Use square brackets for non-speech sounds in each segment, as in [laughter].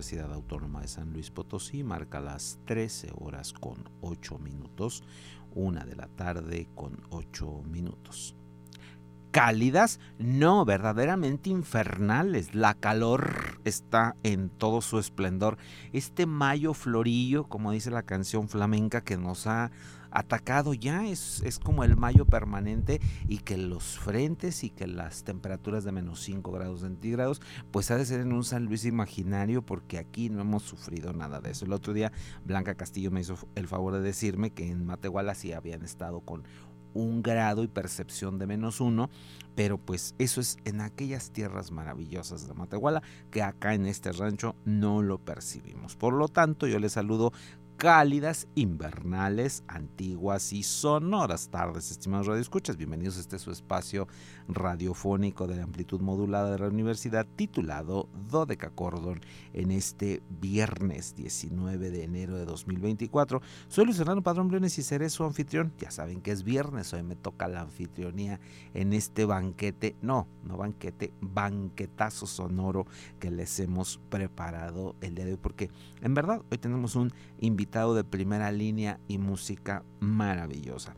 Universidad Autónoma de San Luis Potosí marca las 13 horas con 8 minutos, una de la tarde con 8 minutos. Cálidas, no, verdaderamente infernales. La calor está en todo su esplendor. Este mayo florillo, como dice la canción flamenca que nos ha atacado ya, es, es, como el mayo permanente y que los frentes y que las temperaturas de menos 5 grados centígrados, pues ha de ser en un San Luis imaginario porque aquí no hemos sufrido nada de eso. El otro día Blanca Castillo me hizo el favor de decirme que en Matehuala sí habían estado con un grado y percepción de menos uno, pero pues eso es en aquellas tierras maravillosas de Matehuala que acá en este rancho no lo percibimos. Por lo tanto, yo les saludo cálidas, invernales, antiguas y sonoras tardes, estimados radioescuchas. Bienvenidos a este su espacio radiofónico de la amplitud modulada de la universidad titulado Dodeca Cordon en este viernes 19 de enero de 2024. Soy Luis Fernando Padrón Briones y seré su anfitrión. Ya saben que es viernes, hoy me toca la anfitrionía en este banquete, no, no banquete, banquetazo sonoro que les hemos preparado el día de hoy porque en verdad hoy tenemos un invitado de primera línea y música maravillosa.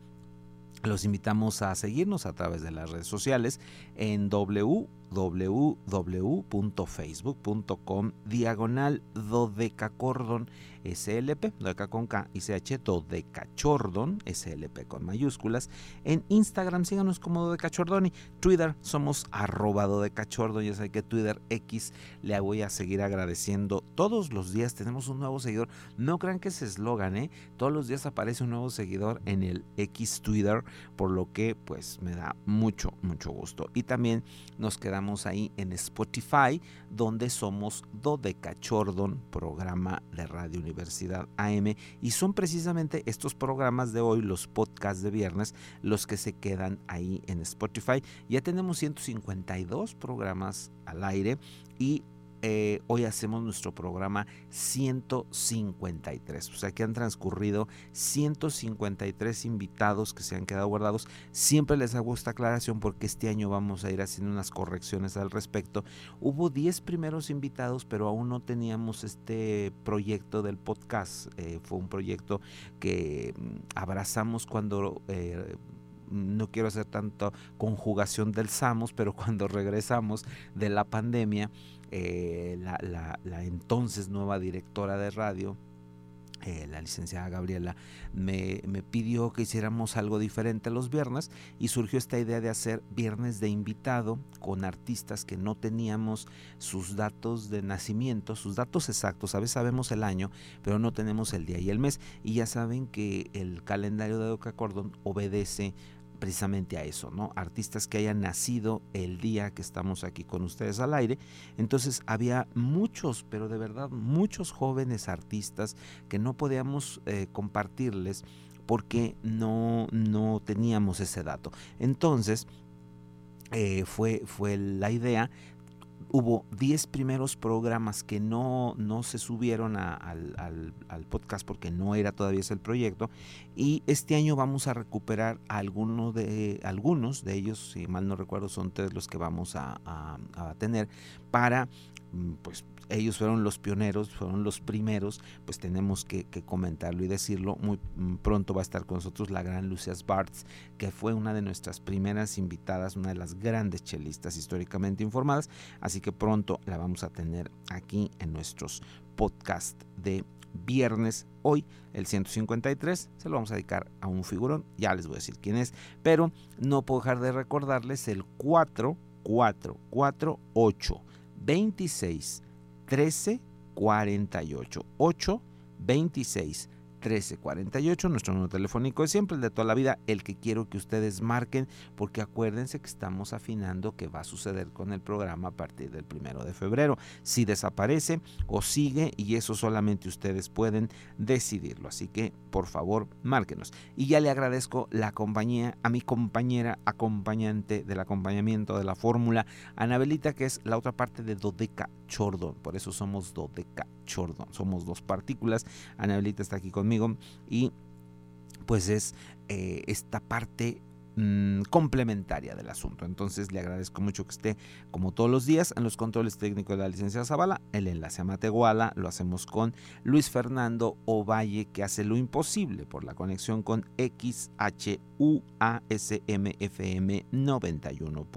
Los invitamos a seguirnos a través de las redes sociales en www.facebook.com diagonal dodecacordon SLP, dodeca con K y CH, dodecachordon, SLP con mayúsculas. En Instagram síganos como dodecachordoni. Twitter somos arroba dodecachordon. Ya sé que Twitter X le voy a seguir agradeciendo. Todos los días tenemos un nuevo seguidor. No crean que es eslogan, ¿eh? Todos los días aparece un nuevo seguidor en el X Twitter, por lo que pues me da mucho, mucho gusto. Y también nos quedamos ahí en Spotify, donde somos Dodecachordon, programa de radio Universidad AM y son precisamente estos programas de hoy, los podcasts de viernes, los que se quedan ahí en Spotify. Ya tenemos 152 programas al aire y eh, hoy hacemos nuestro programa 153. O sea que han transcurrido 153 invitados que se han quedado guardados. Siempre les hago esta aclaración porque este año vamos a ir haciendo unas correcciones al respecto. Hubo 10 primeros invitados, pero aún no teníamos este proyecto del podcast. Eh, fue un proyecto que mm, abrazamos cuando... Eh, no quiero hacer tanto conjugación del Samos, pero [laughs] cuando regresamos de la pandemia, eh, la, entonces nueva directora de radio, eh, la licenciada Gabriela, me, pidió que hiciéramos algo diferente los viernes y surgió esta idea de hacer viernes de invitado con artistas que no teníamos sus datos de nacimiento, sus datos exactos. A veces sabemos el año, pero no tenemos el día y el mes. Y ya saben que el calendario de Doca Cordon obedece precisamente a eso, ¿no? Artistas que hayan nacido el día que estamos aquí con ustedes al aire. Entonces había muchos, pero de verdad muchos jóvenes artistas que no podíamos eh, compartirles porque no, no teníamos ese dato. Entonces, eh, fue, fue la idea hubo 10 primeros programas que no, no se subieron al, al, podcast porque no era todavía ese el proyecto y este año vamos a recuperar algunos de, algunos de ellos, si mal no recuerdo son tres los que vamos a, a tener para mm, pues ellos fueron los pioneros, fueron los primeros, pues tenemos que, comentarlo y decirlo. Muy mm, pronto va a estar con nosotros la gran Lucias Bartz, que fue una de nuestras primeras invitadas, una de las grandes chelistas históricamente informadas, así que pronto la vamos a tener aquí en nuestros podcasts de viernes. Hoy, el 153, se lo vamos a dedicar a un figurón, ya les voy a decir quién es, pero no puedo dejar de recordarles el 4, 4, 4, 8, 26, 13 48 8 26 1348, nuestro número telefónico es siempre el de toda la vida, el que quiero que ustedes marquen, porque acuérdense que estamos afinando qué va a suceder con el programa a partir del primero de febrero. Si desaparece o sigue, y eso solamente ustedes pueden decidirlo. Así que, por favor, márquenos. Y ya le agradezco la compañía a mi compañera acompañante del acompañamiento de la fórmula, Anabelita, que es la otra parte de Dodeca Chordon. Por eso somos Dodeca Chordon. Somos dos partículas. Anabelita está aquí conmigo y pues es eh, esta parte mm, complementaria del asunto. Entonces le agradezco mucho que esté como todos los días en los controles técnicos de la licencia Zavala. El enlace a Matehuala lo hacemos con Luis Fernando Ovalle que hace lo imposible por la conexión con XHUASMFM 91.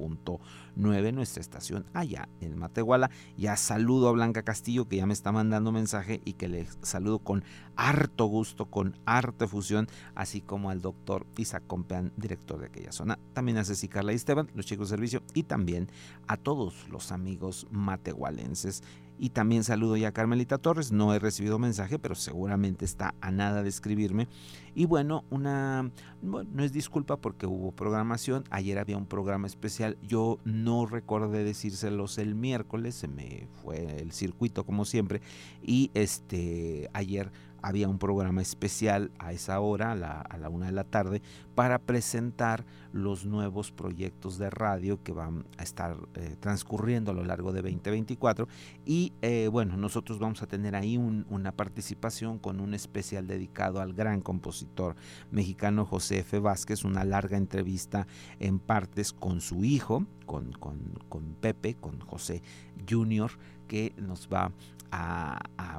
9, nuestra estación allá en Matehuala. Ya saludo a Blanca Castillo que ya me está mandando mensaje y que le saludo con harto gusto, con harta fusión, así como al doctor Isaac Compean, director de aquella zona. También a Ceci Carla y Esteban, los chicos de servicio, y también a todos los amigos matehualenses y también saludo ya a Carmelita Torres, no he recibido mensaje, pero seguramente está a nada de escribirme. Y bueno, una no es disculpa porque hubo programación, ayer había un programa especial, yo no recordé decírselos el miércoles, se me fue el circuito como siempre y este ayer había un programa especial a esa hora, a la, una de la tarde, para presentar los nuevos proyectos de radio que van a estar eh, transcurriendo a lo largo de 2024. Y eh, bueno, nosotros vamos a tener ahí una participación con un especial dedicado al gran compositor mexicano José F. Vázquez, una larga entrevista en partes con su hijo, con, con, con Pepe, con José Junior, que nos va a,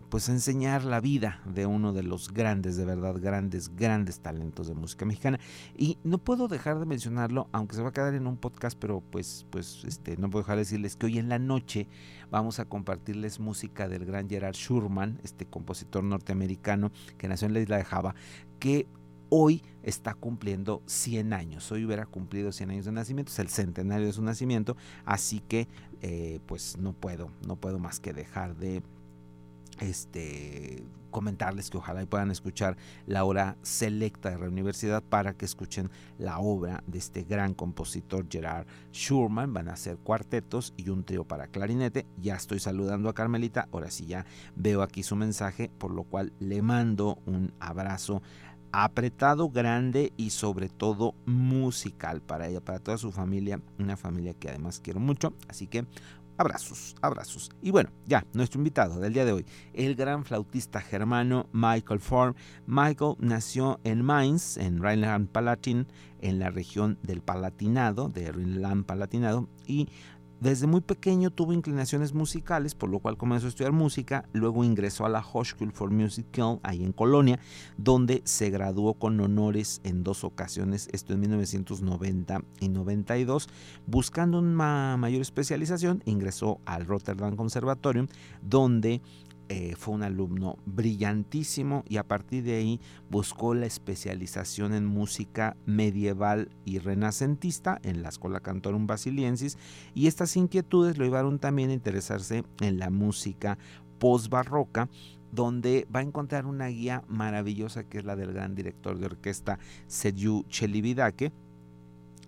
pues enseñar la vida de uno de los grandes, de verdad, grandes, grandes talentos de música mexicana. Y no puedo dejar de mencionarlo, aunque se va a quedar en un podcast, pero pues, pues este, no puedo dejar de decirles que hoy en la noche vamos a compartirles música del gran Gerard Schurman, este compositor norteamericano que nació en la isla de Java, que hoy está cumpliendo 100 años. Hoy hubiera cumplido 100 años de nacimiento, es el centenario de su nacimiento, así que eh, pues no puedo, no puedo más que dejar de este, comentarles que ojalá puedan escuchar la hora selecta de la universidad para que escuchen la obra de este gran compositor Gerard Schurman. Van a ser cuartetos y un trío para clarinete. Ya estoy saludando a Carmelita, ahora sí ya veo aquí su mensaje, por lo cual le mando un abrazo apretado, grande y sobre todo musical para ella, para toda su familia, una familia que además quiero mucho. Así que Abrazos, abrazos. Y bueno, ya, nuestro invitado del día de hoy, el gran flautista germano Michael Form. Michael nació en Mainz, en Rheinland-Palatin, en la región del Palatinado, de Rheinland-Palatinado, y desde muy pequeño tuvo inclinaciones musicales, por lo cual comenzó a estudiar música, luego ingresó a la Hochschule for Musical, ahí en Colonia, donde se graduó con honores en dos ocasiones, esto en 1990 y 92. Buscando una mayor especialización, ingresó al Rotterdam Conservatorium, donde eh, fue un alumno brillantísimo y a partir de ahí buscó la especialización en música medieval y renacentista en la Escuela Cantorum Basiliensis y estas inquietudes lo llevaron también a interesarse en la música post-barroca donde va a encontrar una guía maravillosa que es la del gran director de orquesta Sergio Chelividake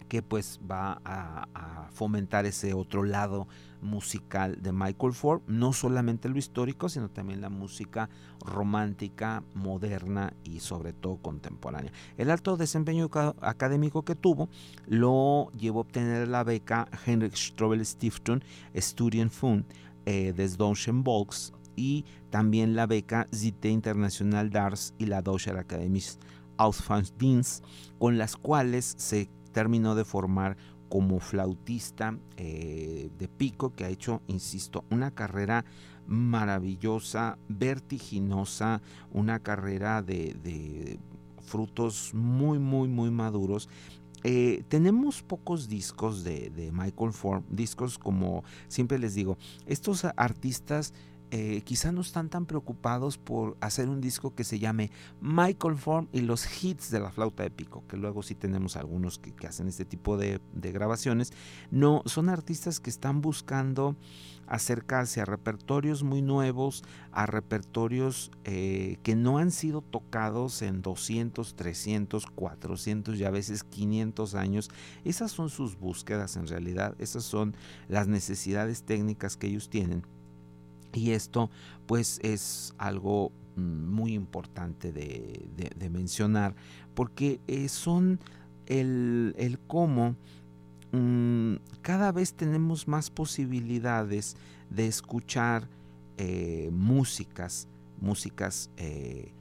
que pues va a, fomentar ese otro lado musical de Michael Ford, no solamente lo histórico, sino también la música romántica, moderna y sobre todo contemporánea. El alto desempeño académico que tuvo lo llevó a obtener la beca Heinrich Strobel Stiftung Studienfund eh, des Deutschen Volks y también la beca Zite International d'Arts y la Deutsche Akademie Auslandsdienst, con las cuales se terminó de formar como flautista eh, de pico que ha hecho, insisto, una carrera maravillosa, vertiginosa, una carrera de, frutos muy, muy, muy maduros. Eh, tenemos pocos discos de, de Michael Ford, discos como siempre les digo, estos artistas eh, quizá no están tan preocupados por hacer un disco que se llame Michael Form y los hits de la flauta de pico, que luego sí tenemos algunos que, hacen este tipo de, grabaciones. No, son artistas que están buscando acercarse a repertorios muy nuevos, a repertorios eh, que no han sido tocados en 200, 300, 400 y a veces 500 años. Esas son sus búsquedas en realidad, esas son las necesidades técnicas que ellos tienen y esto pues es algo mm, muy importante de, mencionar porque eh, son el, cómo mm, cada vez tenemos más posibilidades de escuchar eh, músicas, músicas eh,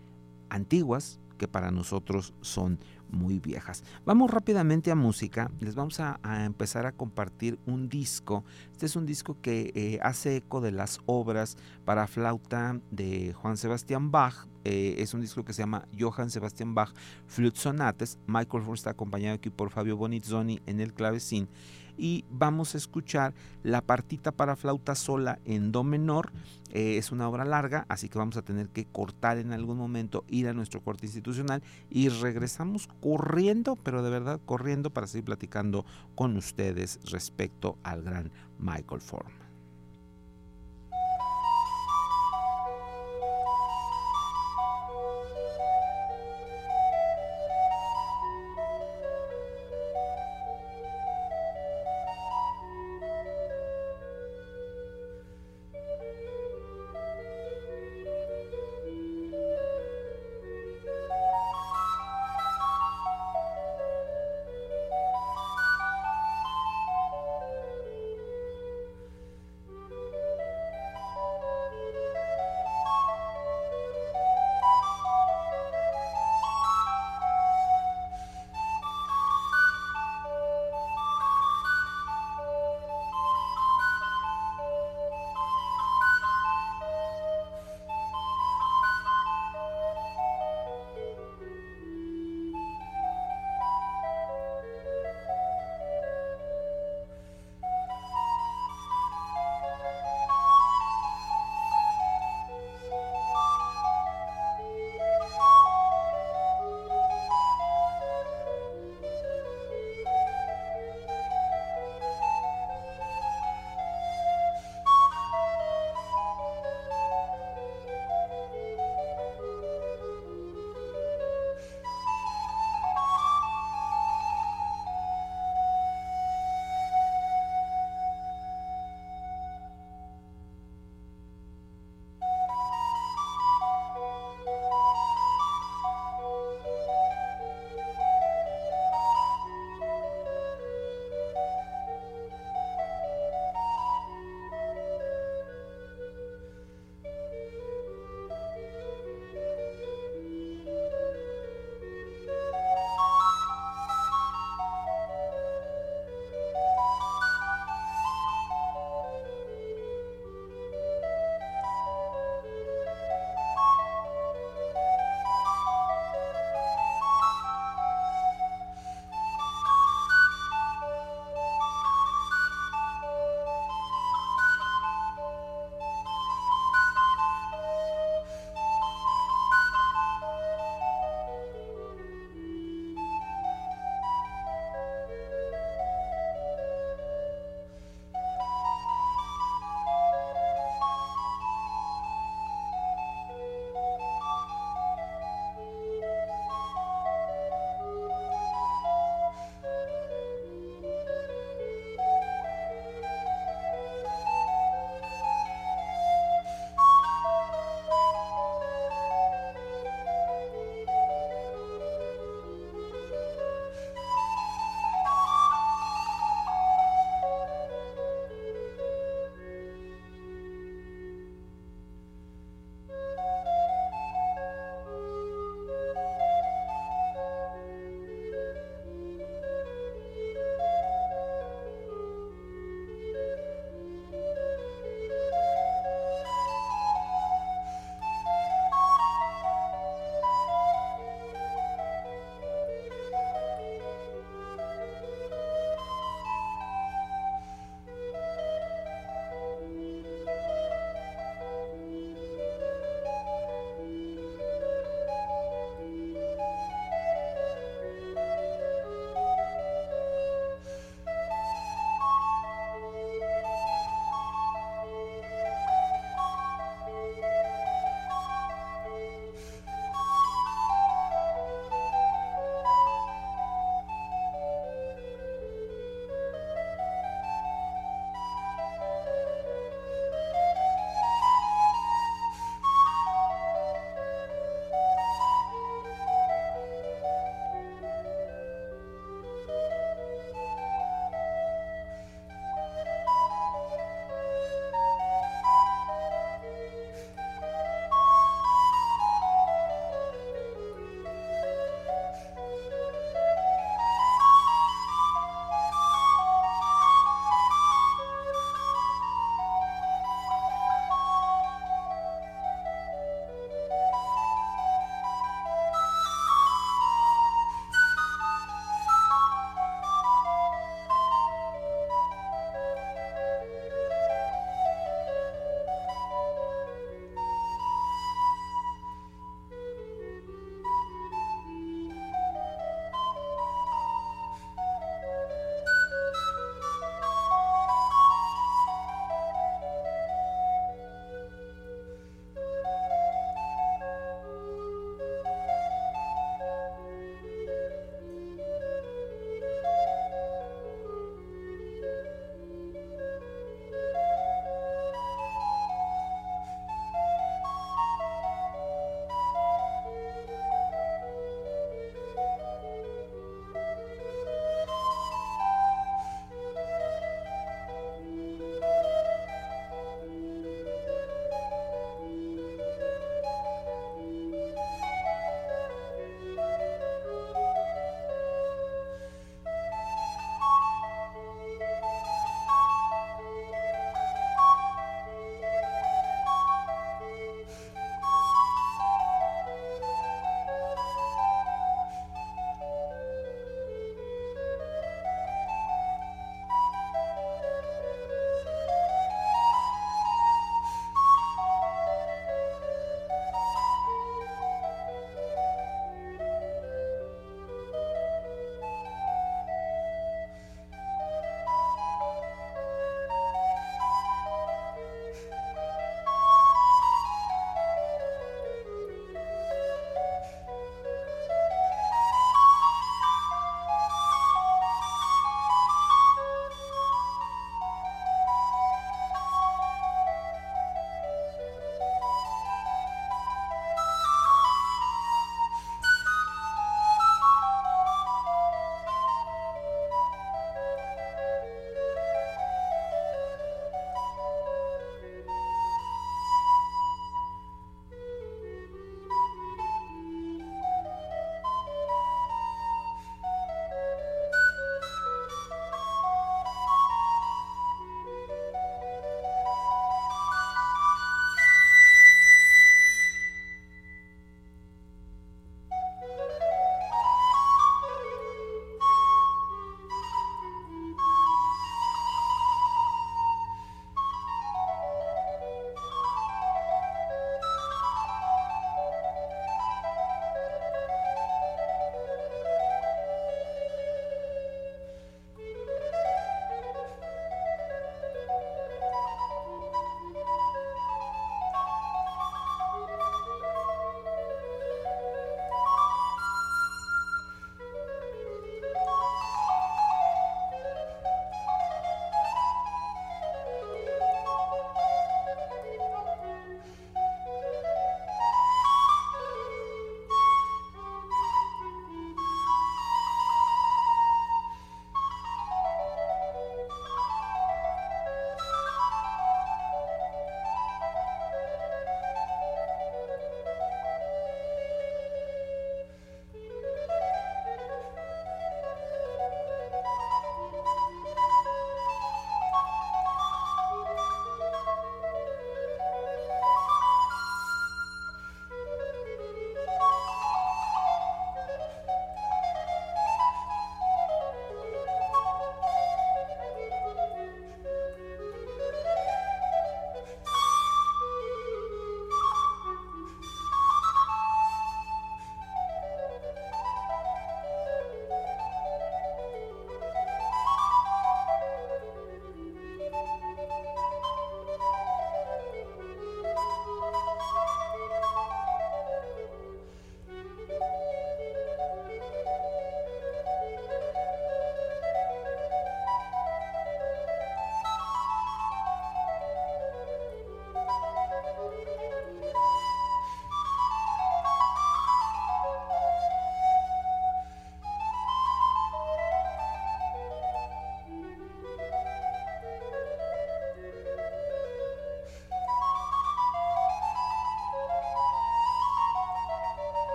antiguas que para nosotros son muy viejas. Vamos rápidamente a música. Les vamos a, empezar a compartir un disco. Este es un disco que eh, hace eco de las obras para flauta de Juan Sebastián Bach. Eh, es un disco que se llama Johann Sebastian Bach Flute Sonates. Michael Ford está acompañado aquí por Fabio Bonizzoni en el clavecín y vamos a escuchar la partita para flauta sola en do menor. Eh, es una obra larga, así que vamos a tener que cortar en algún momento, ir a nuestro corte institucional y regresamos corriendo, pero de verdad corriendo para seguir platicando con ustedes respecto al gran Michael Form.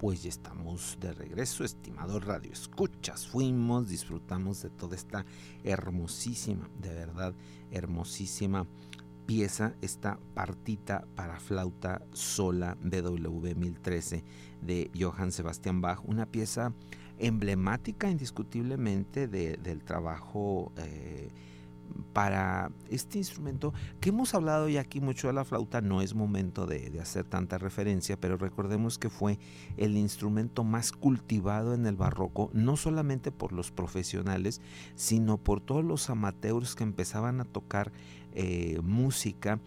Pues ya estamos de regreso, estimado Radio Escuchas. Fuimos, disfrutamos de toda esta hermosísima, de verdad, hermosísima pieza, esta partita para flauta sola BWV 1013 de Johann Sebastian Bach, una pieza emblemática indiscutiblemente del trabajo eh, para este instrumento que hemos hablado ya aquí mucho de la flauta, no es momento de, hacer tanta referencia, pero recordemos que fue el instrumento más cultivado en el barroco, no solamente por los profesionales, sino por todos los amateurs que empezaban a tocar eh, música.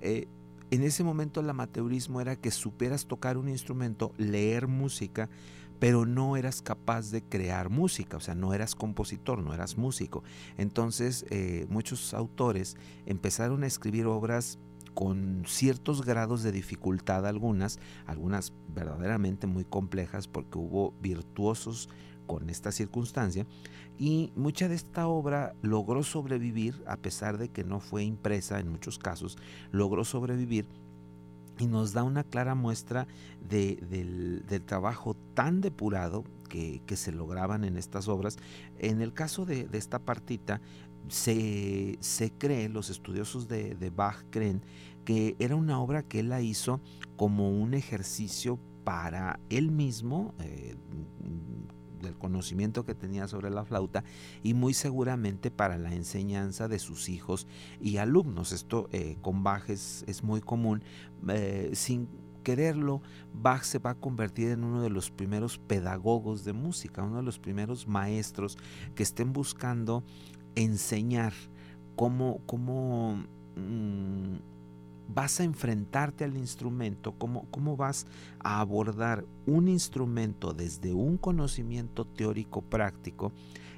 Eh, en ese momento el amateurismo era que supieras tocar un instrumento, leer música, pero no eras capaz de crear música, o sea, no eras compositor, no eras músico. Entonces eh, muchos autores empezaron a escribir obras con ciertos grados de dificultad algunas, algunas verdaderamente muy complejas porque hubo virtuosos con esta circunstancia y mucha de esta obra logró sobrevivir a pesar de que no fue impresa en muchos casos, logró sobrevivir y nos da una clara muestra del, trabajo tan depurado que, se lograban en estas obras. En el caso de, esta partita, se, cree, los estudiosos de, Bach creen, que era una obra que él la hizo como un ejercicio para él mismo, eh, del conocimiento que tenía sobre la flauta y muy seguramente para la enseñanza de sus hijos y alumnos. Esto eh, con Bach es, muy común. Eh, sin quererlo, Bach se va a convertir en uno de los primeros pedagogos de música, uno de los primeros maestros que estén buscando enseñar cómo, cómo mm, vas a enfrentarte al instrumento, cómo, cómo vas a abordar un instrumento desde un conocimiento teórico práctico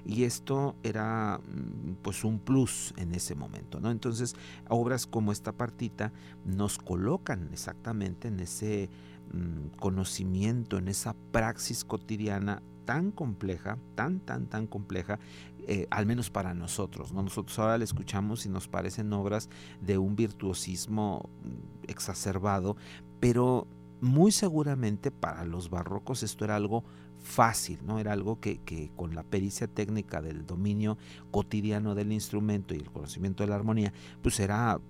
y esto era mm, pues un plus en ese momento, ¿no? Entonces, obras como esta partita nos colocan exactamente en ese mm, conocimiento, en esa praxis cotidiana tan compleja, tan, tan, tan compleja, eh, al menos para nosotros. ¿no? Nosotros ahora la escuchamos y nos parecen obras de un virtuosismo mm, exacerbado, pero muy seguramente para los barrocos esto era algo fácil, ¿no? Era algo que, que, con la pericia técnica del dominio cotidiano del instrumento y el conocimiento de la armonía, pues era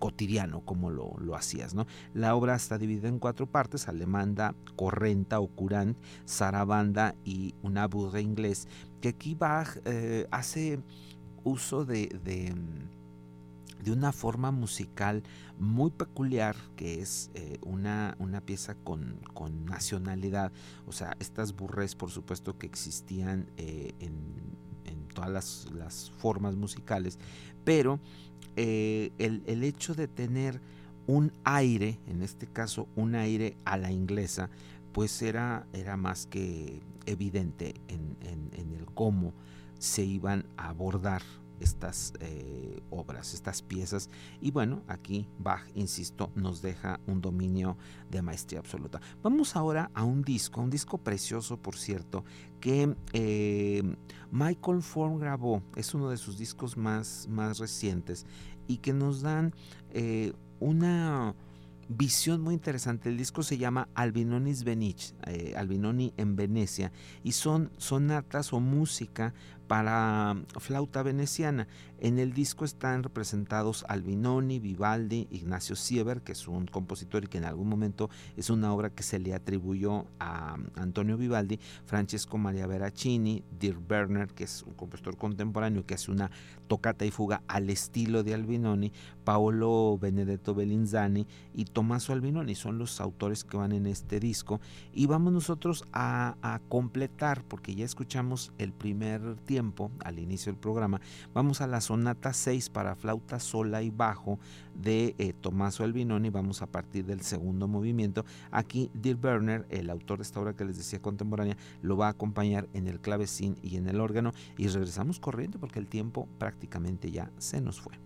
cotidiano como lo, hacías. ¿no? La obra está dividida en cuatro partes, alemanda, correnta o curant, zarabanda y una burra inglés, que aquí Bach eh, hace uso de, de, una forma musical muy peculiar, que es eh, una, una, pieza con, nacionalidad, o sea, estas burres por supuesto que existían eh, en, todas las, formas musicales, pero eh, el, hecho de tener un aire, en este caso un aire a la inglesa, pues era, era más que evidente en, en el cómo se iban a abordar estas eh, obras, estas piezas. Y bueno, aquí Bach, insisto, nos deja un dominio de maestría absoluta. Vamos ahora a un disco, un disco precioso, por cierto, que eh, Michael Form grabó. Es uno de sus discos más, más recientes y que nos dan eh, una visión muy interesante. El disco se llama Albinonis Venich, Albinoni en Venecia, y son sonatas o música para flauta veneciana. En el disco están representados Albinoni, Vivaldi, Ignacio Sieber, que es un compositor y que en algún momento es una obra que se le atribuyó a Antonio Vivaldi, Francesco Maria Veracini, Dirk Berner, que es un compositor contemporáneo que hace una tocata y fuga al estilo de Albinoni, Paolo Benedetto Bellinzani y Tommaso Albinoni son los autores que van en este disco. Y vamos nosotros a completar, porque ya escuchamos el primer tiempo al inicio del programa, vamos a la sonata 6 para flauta sola y bajo de eh, Tommaso Albinoni. Vamos a partir del segundo movimiento. Aquí Dirk Berner, el autor de esta obra que les decía contemporánea, lo va a acompañar en el clavecín y en el órgano. Y regresamos corriendo porque el tiempo prácticamente ya se nos fue.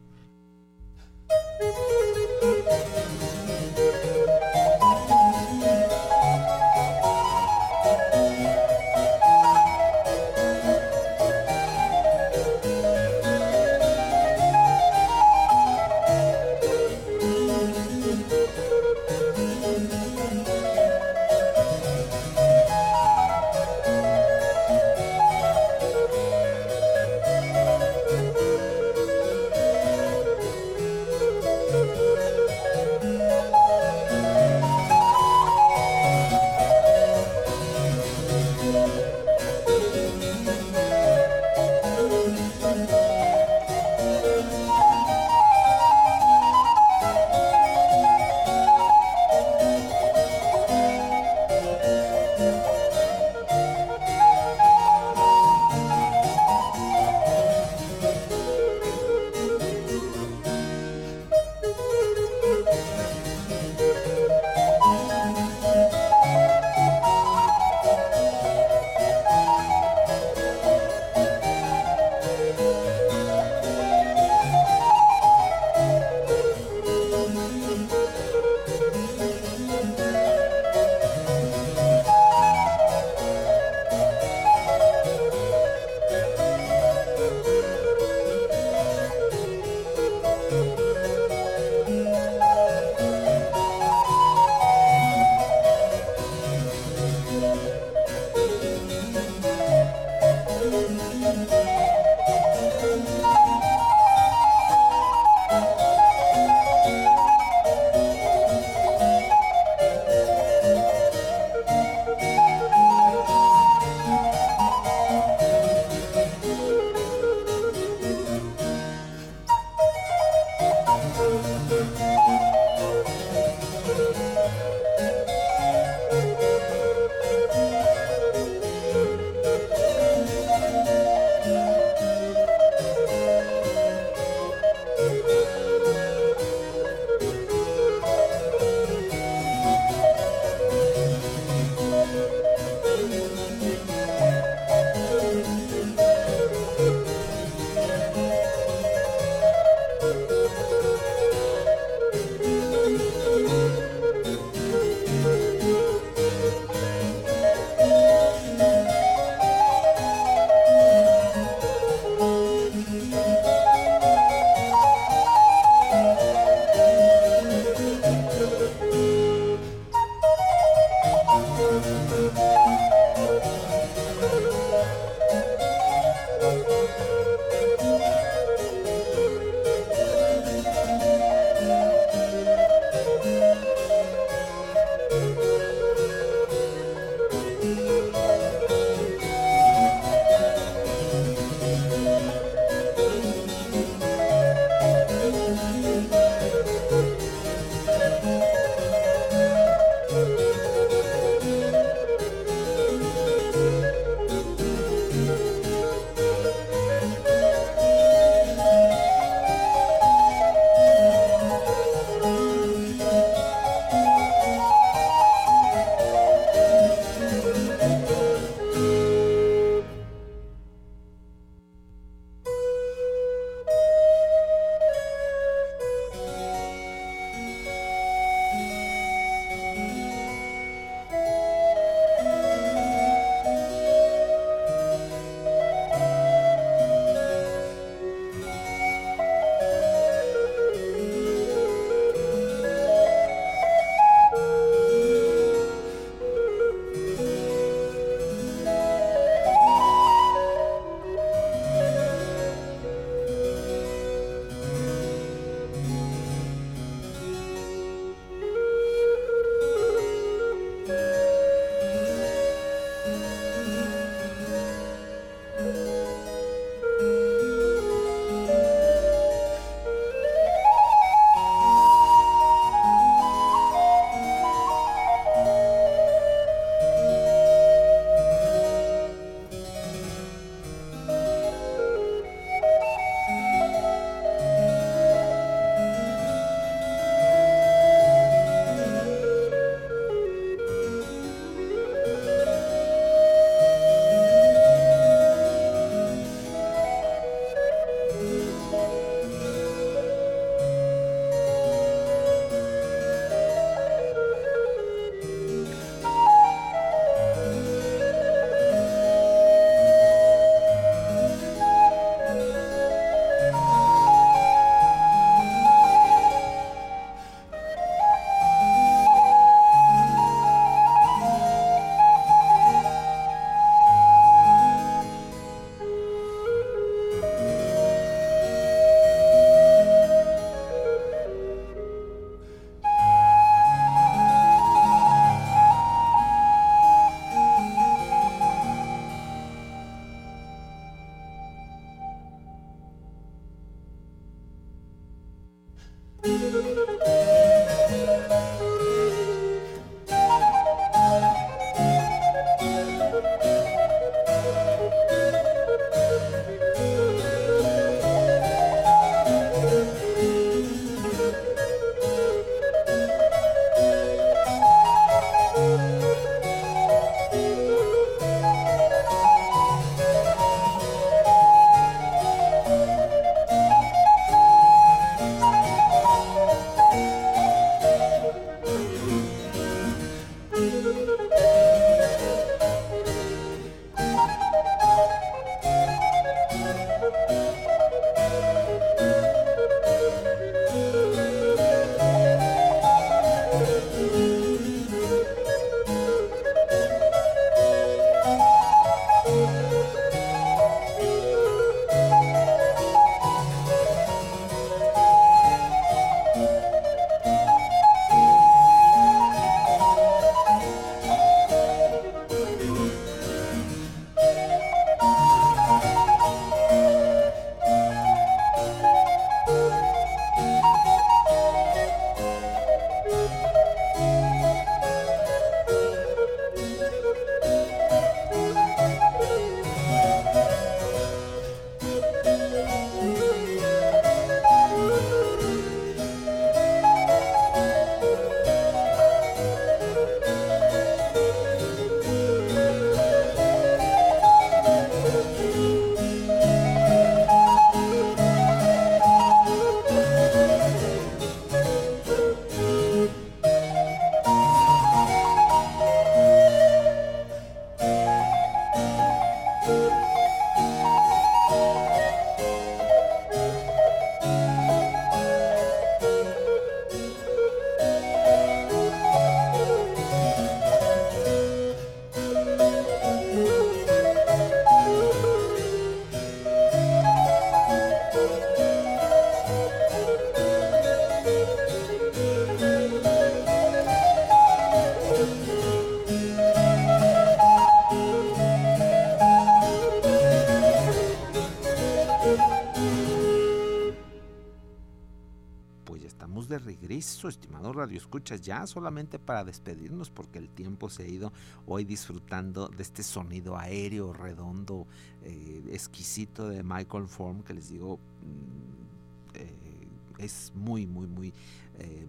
Estimado Radio Escuchas, ya solamente para despedirnos, porque el tiempo se ha ido hoy disfrutando de este sonido aéreo, redondo, eh, exquisito de Michael Form, que les digo, mm, eh, es muy, muy, muy eh,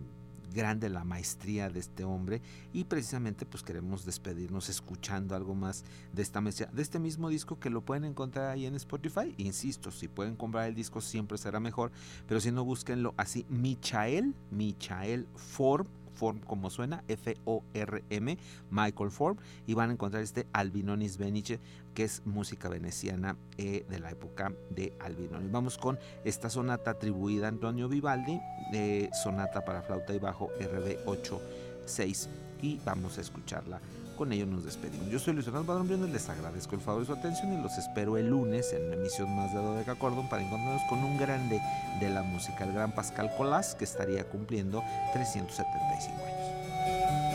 grande la maestría de este hombre y precisamente pues queremos despedirnos escuchando algo más de esta maestría, de este mismo disco que lo pueden encontrar ahí en Spotify. Insisto, si pueden comprar el disco siempre será mejor, pero si no búsquenlo así, Michael, Michael Form Form como suena, F-O-R-M, Michael Form, y van a encontrar este Albinonis Benice, que es música veneciana eh, de la época de Albinoni. Vamos con esta sonata atribuida a Antonio Vivaldi, de sonata para flauta y bajo RB86, y vamos a escucharla con ello nos despedimos. Yo soy Luis Fernando Padrón les agradezco el favor de su atención y los espero el lunes en una emisión más de Dodeca Cordon para encontrarnos con un grande de la música, el gran Pascal Colás, que estaría cumpliendo 375 años.